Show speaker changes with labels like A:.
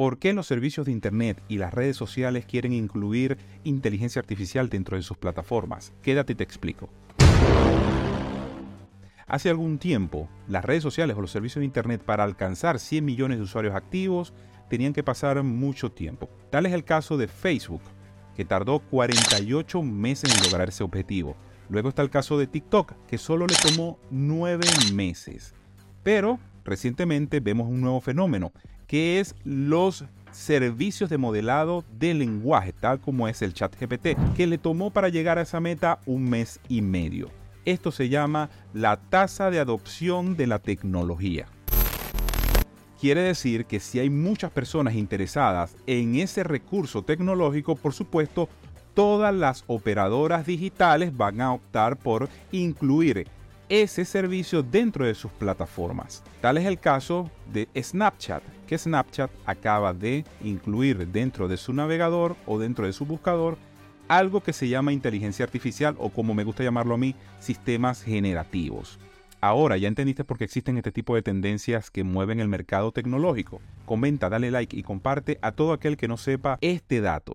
A: ¿Por qué los servicios de Internet y las redes sociales quieren incluir inteligencia artificial dentro de sus plataformas? Quédate y te explico. Hace algún tiempo, las redes sociales o los servicios de Internet para alcanzar 100 millones de usuarios activos tenían que pasar mucho tiempo. Tal es el caso de Facebook, que tardó 48 meses en lograr ese objetivo. Luego está el caso de TikTok, que solo le tomó 9 meses. Pero recientemente vemos un nuevo fenómeno, que es los servicios de modelado de lenguaje, tal como es el chat GPT, que le tomó para llegar a esa meta un mes y medio. Esto se llama la tasa de adopción de la tecnología. Quiere decir que si hay muchas personas interesadas en ese recurso tecnológico, por supuesto, todas las operadoras digitales van a optar por incluir ese servicio dentro de sus plataformas. Tal es el caso de Snapchat, que Snapchat acaba de incluir dentro de su navegador o dentro de su buscador algo que se llama inteligencia artificial o como me gusta llamarlo a mí, sistemas generativos. Ahora ya entendiste por qué existen este tipo de tendencias que mueven el mercado tecnológico. Comenta, dale like y comparte a todo aquel que no sepa este dato.